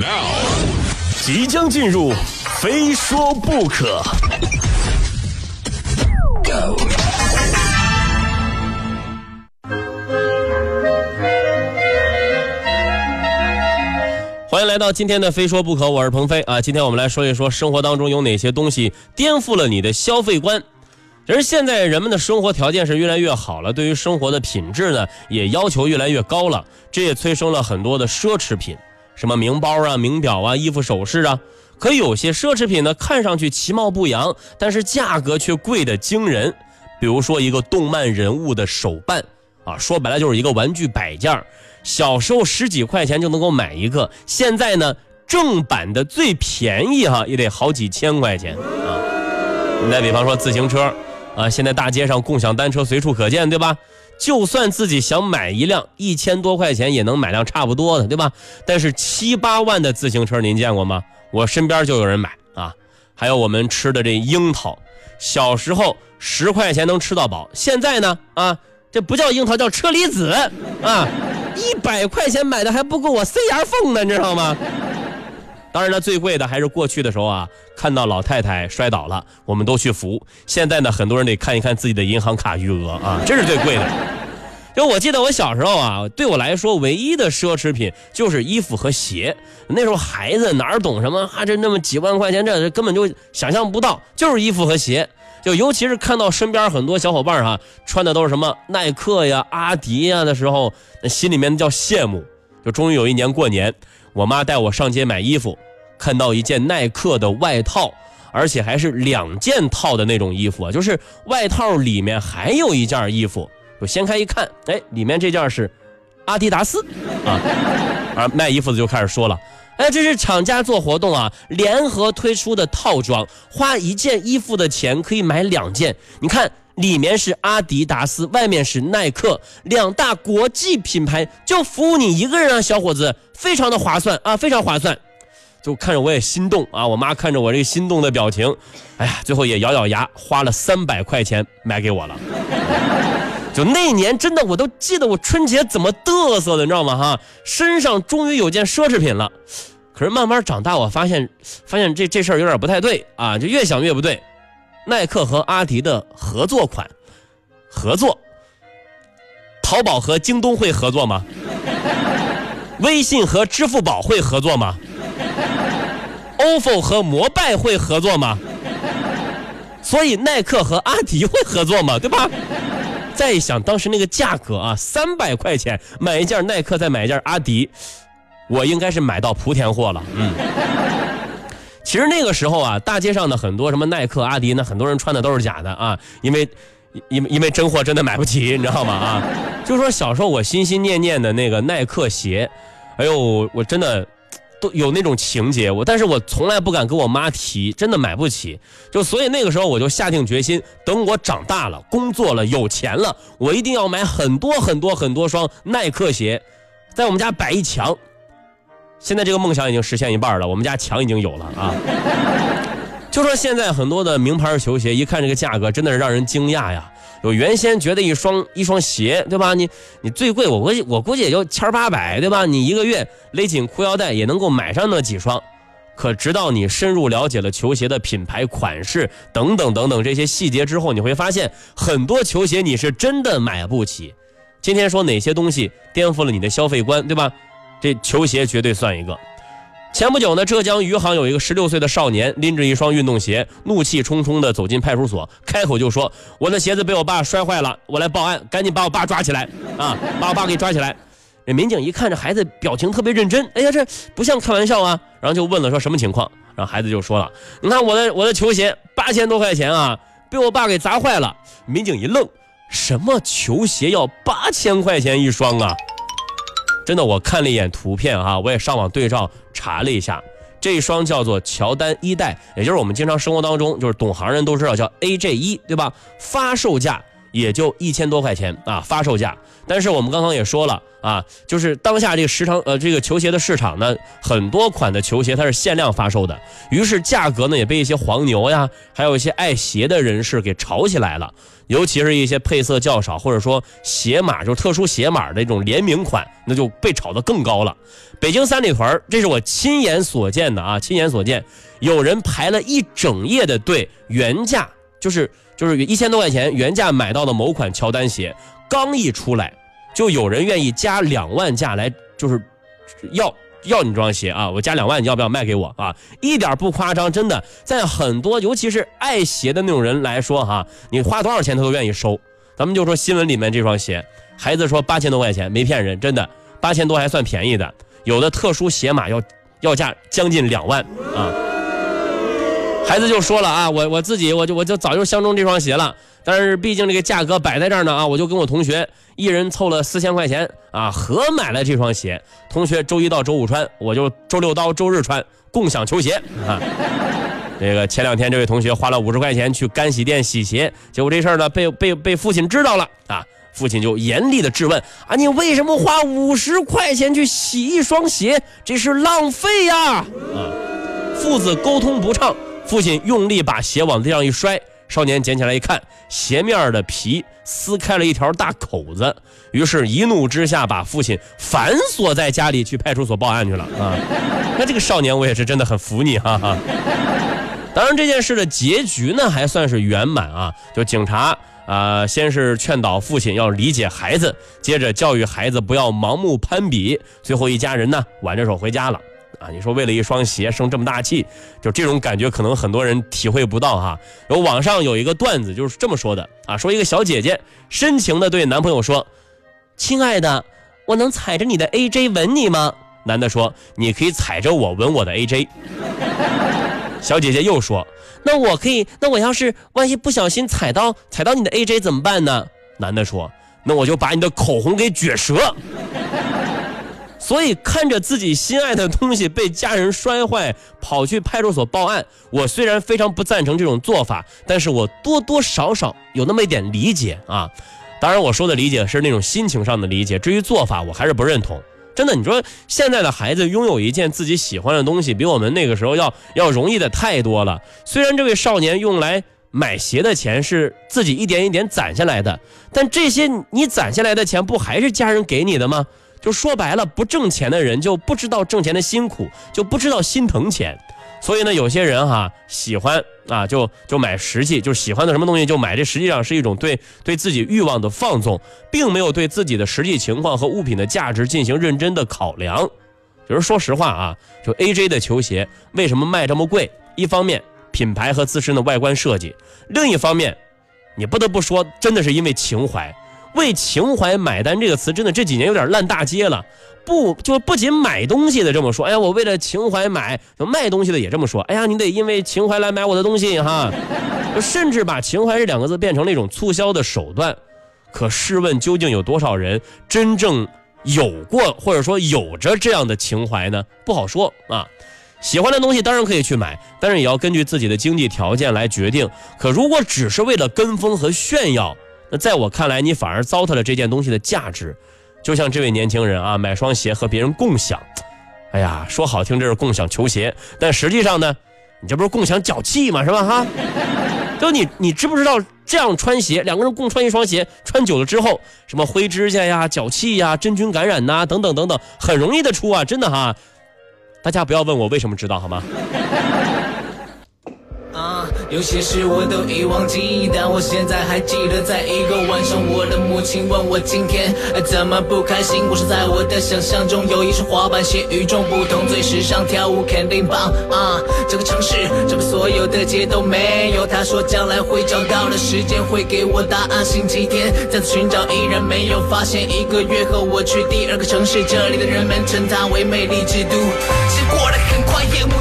Now，即将进入，非说不可。Go，欢迎来到今天的《非说不可》，我是鹏飞啊。今天我们来说一说生活当中有哪些东西颠覆了你的消费观。其实现在人们的生活条件是越来越好了，对于生活的品质呢也要求越来越高了，这也催生了很多的奢侈品，什么名包啊、名表啊、衣服首饰啊。可有些奢侈品呢，看上去其貌不扬，但是价格却贵得惊人。比如说一个动漫人物的手办啊，说白了就是一个玩具摆件小时候十几块钱就能够买一个，现在呢正版的最便宜哈也得好几千块钱啊。你再比方说自行车。啊，现在大街上共享单车随处可见，对吧？就算自己想买一辆一千多块钱也能买辆差不多的，对吧？但是七八万的自行车您见过吗？我身边就有人买啊。还有我们吃的这樱桃，小时候十块钱能吃到饱，现在呢啊，这不叫樱桃，叫车厘子啊，一百块钱买的还不够我塞牙缝呢，你知道吗？当然了，最贵的还是过去的时候啊，看到老太太摔倒了，我们都去扶。现在呢，很多人得看一看自己的银行卡余额啊，这是最贵的。就我记得我小时候啊，对我来说唯一的奢侈品就是衣服和鞋。那时候孩子哪懂什么啊？这那么几万块钱，这根本就想象不到，就是衣服和鞋。就尤其是看到身边很多小伙伴哈，穿的都是什么耐克呀、阿迪呀的时候，那心里面叫羡慕。就终于有一年过年。我妈带我上街买衣服，看到一件耐克的外套，而且还是两件套的那种衣服啊，就是外套里面还有一件衣服。我掀开一看，哎，里面这件是阿迪达斯啊。而卖衣服的就开始说了，哎，这是厂家做活动啊，联合推出的套装，花一件衣服的钱可以买两件。你看。里面是阿迪达斯，外面是耐克，两大国际品牌就服务你一个人啊，小伙子，非常的划算啊，非常划算。就看着我也心动啊，我妈看着我这心动的表情，哎呀，最后也咬咬牙，花了三百块钱买给我了。就那年真的我都记得我春节怎么嘚瑟的，你知道吗？哈，身上终于有件奢侈品了。可是慢慢长大，我发现发现这这事儿有点不太对啊，就越想越不对。耐克和阿迪的合作款，合作。淘宝和京东会合作吗？微信和支付宝会合作吗？ofo 和摩拜会合作吗？所以耐克和阿迪会合作吗？对吧？再一想，当时那个价格啊，三百块钱买一件耐克，再买一件阿迪，我应该是买到莆田货了。嗯。其实那个时候啊，大街上的很多什么耐克、阿迪，那很多人穿的都是假的啊，因为，因因为真货真的买不起，你知道吗？啊，就说小时候我心心念念的那个耐克鞋，哎呦，我真的都有那种情节，我但是我从来不敢跟我妈提，真的买不起，就所以那个时候我就下定决心，等我长大了、工作了、有钱了，我一定要买很多很多很多双耐克鞋，在我们家摆一墙。现在这个梦想已经实现一半了，我们家墙已经有了啊。就说现在很多的名牌球鞋，一看这个价格，真的是让人惊讶呀。有原先觉得一双一双鞋，对吧？你你最贵，我估计我估计也就千八百，对吧？你一个月勒紧裤腰带也能够买上那几双。可直到你深入了解了球鞋的品牌、款式等等等等这些细节之后，你会发现很多球鞋你是真的买不起。今天说哪些东西颠覆了你的消费观，对吧？这球鞋绝对算一个。前不久呢，浙江余杭有一个十六岁的少年拎着一双运动鞋，怒气冲冲地走进派出所，开口就说：“我的鞋子被我爸摔坏了，我来报案，赶紧把我爸抓起来啊！把我爸给抓起来。”这民警一看这孩子表情特别认真，哎呀，这不像开玩笑啊！然后就问了说什么情况，然后孩子就说了：“你看我的我的球鞋八千多块钱啊，被我爸给砸坏了。”民警一愣：“什么球鞋要八千块钱一双啊？”真的，我看了一眼图片啊，我也上网对照查了一下，这一双叫做乔丹一代，也就是我们经常生活当中就是懂行人都知道叫 AJ 一，对吧？发售价也就一千多块钱啊，发售价。但是我们刚刚也说了啊，就是当下这个市场呃这个球鞋的市场呢，很多款的球鞋它是限量发售的，于是价格呢也被一些黄牛呀，还有一些爱鞋的人士给炒起来了。尤其是一些配色较少或者说鞋码就特殊鞋码的这种联名款，那就被炒得更高了。北京三里屯，这是我亲眼所见的啊，亲眼所见，有人排了一整夜的队，原价就是就是一千多块钱原价买到的某款乔丹鞋，刚一出来。就有人愿意加两万价来，就是要要你这双鞋啊！我加两万，你要不要卖给我啊？一点不夸张，真的，在很多尤其是爱鞋的那种人来说哈，你花多少钱他都愿意收。咱们就说新闻里面这双鞋，孩子说八千多块钱，没骗人，真的八千多还算便宜的。有的特殊鞋码要要价将近两万啊！孩子就说了啊，我我自己我就我就早就相中这双鞋了。但是毕竟这个价格摆在这儿呢啊，我就跟我同学一人凑了四千块钱啊，合买了这双鞋。同学周一到周五穿，我就周六到周日穿，共享球鞋啊。这个前两天这位同学花了五十块钱去干洗店洗鞋，结果这事儿呢被被被父亲知道了啊，父亲就严厉的质问啊，你为什么花五十块钱去洗一双鞋？这是浪费呀！啊，父子沟通不畅，父亲用力把鞋往地上一摔。少年捡起来一看，鞋面的皮撕开了一条大口子，于是一怒之下把父亲反锁在家里，去派出所报案去了啊！那这个少年，我也是真的很服你哈哈。当然，这件事的结局呢，还算是圆满啊。就警察啊，先是劝导父亲要理解孩子，接着教育孩子不要盲目攀比，最后一家人呢，挽着手回家了。啊，你说为了一双鞋生这么大气，就这种感觉可能很多人体会不到哈。有网上有一个段子就是这么说的啊，说一个小姐姐深情的对男朋友说：“亲爱的，我能踩着你的 AJ 吻你吗？”男的说：“你可以踩着我吻我的 AJ。”小姐姐又说：“那我可以，那我要是万一不小心踩到踩到你的 AJ 怎么办呢？”男的说：“那我就把你的口红给撅折。”所以看着自己心爱的东西被家人摔坏，跑去派出所报案，我虽然非常不赞成这种做法，但是我多多少少有那么一点理解啊。当然，我说的理解是那种心情上的理解，至于做法，我还是不认同。真的，你说现在的孩子拥有一件自己喜欢的东西，比我们那个时候要要容易的太多了。虽然这位少年用来买鞋的钱是自己一点一点攒下来的，但这些你攒下来的钱，不还是家人给你的吗？就说白了，不挣钱的人就不知道挣钱的辛苦，就不知道心疼钱。所以呢，有些人哈喜欢啊，就就买实际，就喜欢的什么东西就买。这实际上是一种对对自己欲望的放纵，并没有对自己的实际情况和物品的价值进行认真的考量。就是说实话啊，就 AJ 的球鞋为什么卖这么贵？一方面品牌和自身的外观设计，另一方面，你不得不说，真的是因为情怀。为情怀买单这个词，真的这几年有点烂大街了。不，就不仅买东西的这么说，哎呀，我为了情怀买；卖东西的也这么说，哎呀，你得因为情怀来买我的东西哈。甚至把情怀这两个字变成了一种促销的手段。可试问，究竟有多少人真正有过，或者说有着这样的情怀呢？不好说啊。喜欢的东西当然可以去买，但是也要根据自己的经济条件来决定。可如果只是为了跟风和炫耀，那在我看来，你反而糟蹋了这件东西的价值，就像这位年轻人啊，买双鞋和别人共享。哎呀，说好听这是共享球鞋，但实际上呢，你这不是共享脚气吗？是吧？哈，就你，你知不知道这样穿鞋，两个人共穿一双鞋，穿久了之后，什么灰指甲呀、脚气呀、真菌感染呐，等等等等，很容易的出啊，真的哈。大家不要问我为什么知道，好吗？有些事我都已忘记，但我现在还记得，在一个晚上，我的母亲问我今天怎么不开心。我说在我的想象中有一双滑板鞋与众不同，最时尚，跳舞肯定棒啊！这个城市，这么所有的街都没有。他说将来会找到的时间会给我答案。星期天再次寻找，依然没有发现。一个月后我去第二个城市，这里的人们称它为美丽之都。时间过得很快，夜幕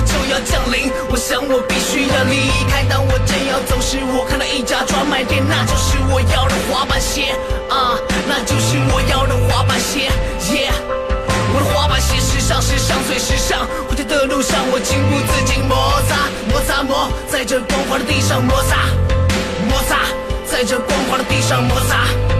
降临，我想我必须要离开。当我正要走时，我看到一家专卖店，那就是我要的滑板鞋啊，那就是我要的滑板鞋。Yeah，我的滑板鞋时尚，时尚最时尚。回家的路上，我情不自禁摩擦，摩擦摩，在这光滑的地上摩擦，摩擦。在这光滑的地上摩擦。